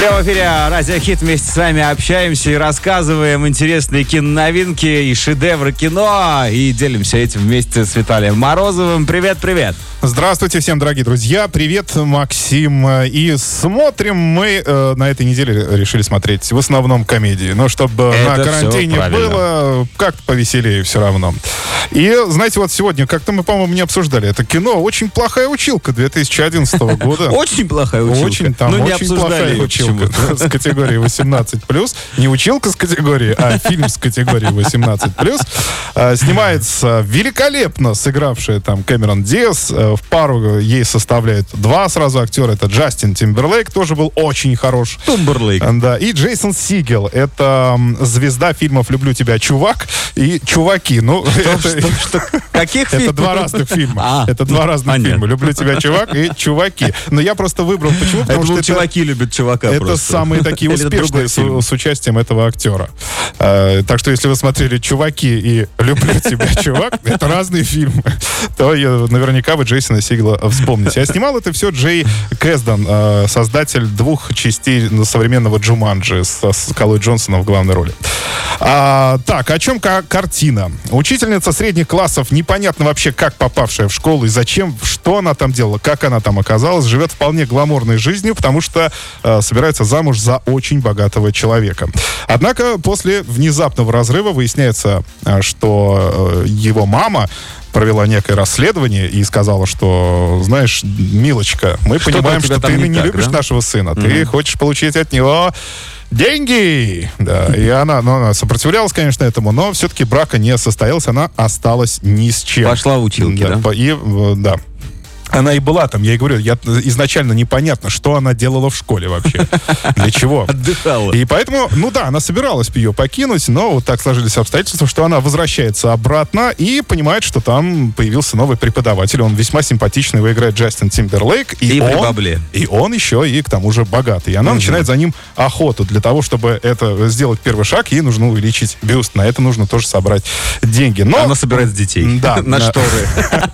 Прямо в эфире Радио Хит вместе с вами общаемся и рассказываем интересные киноновинки и шедевры кино. И делимся этим вместе с Виталием Морозовым. Привет-привет! Здравствуйте всем, дорогие друзья. Привет, Максим. И смотрим мы э, на этой неделе решили смотреть в основном комедии. Но чтобы Это на карантине было как-то повеселее все равно. И знаете, вот сегодня, как-то мы, по-моему, не обсуждали это кино. Очень плохая училка 2011 года. Очень плохая училка. Очень, там ну, очень плохая ее училка с категории 18+. Не училка с категории, а фильм с категории 18+. А, Снимается великолепно сыгравшая там Кэмерон Диас. Э, В пару ей составляют два сразу актера. Это Джастин Тимберлейк, тоже был очень хорош. Тумберлейк. Э, Да, и Джейсон Сигел. Это звезда фильмов «Люблю тебя, чувак» и «Чуваки». Ну, это- Каких это два разных фильма. А, это два разных фильма. «Люблю тебя, чувак» и «Чуваки». Но я просто выбрал. Почему? Я Потому что чуваки любят чувака это просто. самые такие успешные с, с участием этого актера. Э, так что если вы смотрели «Чуваки» и «Люблю тебя, чувак», это разные фильмы, то наверняка вы Джейсона Сигла вспомните. А снимал это все Джей Кэсдан, э, создатель двух частей современного Джуманджи с, Скалой Джонсоном в главной роли. А, так, о чем ка- картина? Учительница средних классов, непонятно вообще, как попавшая в школу и зачем, что она там делала, как она там оказалась, живет вполне гламурной жизнью, потому что э, собирается замуж за очень богатого человека. Однако после внезапного разрыва выясняется, э, что э, его мама провела некое расследование и сказала, что, знаешь, милочка, мы Что-то понимаем, что ты не не так, любишь да? нашего сына, ты хочешь получить от него деньги. Да, и она, ну, она сопротивлялась, конечно, этому, но все-таки брака не состоялось, она осталась ни с чем. Пошла в училки, да? по- И, э, да. Она и была там, я ей говорю, я изначально непонятно, что она делала в школе вообще. Для чего? Отдыхала. И поэтому, ну да, она собиралась ее покинуть, но вот так сложились обстоятельства, что она возвращается обратно и понимает, что там появился новый преподаватель. Он весьма симпатичный, его играет Джастин Тимберлейк. И при он, бабле. и он еще и к тому же богатый. И она начинает за ним охоту. Для того, чтобы это сделать первый шаг, ей нужно увеличить бюст. На это нужно тоже собрать деньги. Но Она собирает детей. Да, На да. шторы.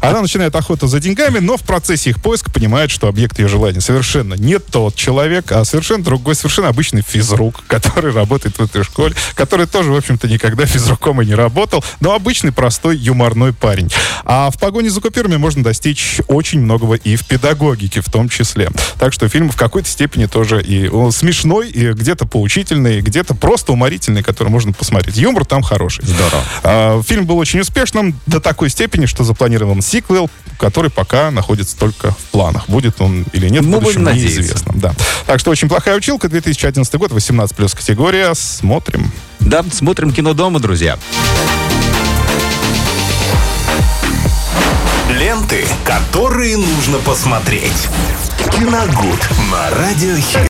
она начинает охоту за деньгами, но в процессе их поиска понимает, что объект ее желания совершенно не тот человек, а совершенно другой, совершенно обычный физрук, который работает в этой школе, который тоже, в общем-то, никогда физруком и не работал, но обычный, простой, юморной парень. А в погоне за купюрами можно достичь очень многого и в педагогике в том числе. Так что фильм в какой-то степени тоже и смешной, и где-то поучительный, где-то просто уморительный, который можно посмотреть. Юмор там хороший. Здорово. А, Фильм был очень успешным до такой степени, что запланирован сиквел, который пока находится только в планах. Будет он или нет, в Ну, будущем будем надеяться. неизвестно. Да. Так что очень плохая училка, 2011 год, 18 плюс категория. Смотрим. Да, смотрим кино дома, друзья. Ленты, которые нужно посмотреть. Киногуд на Радиохит.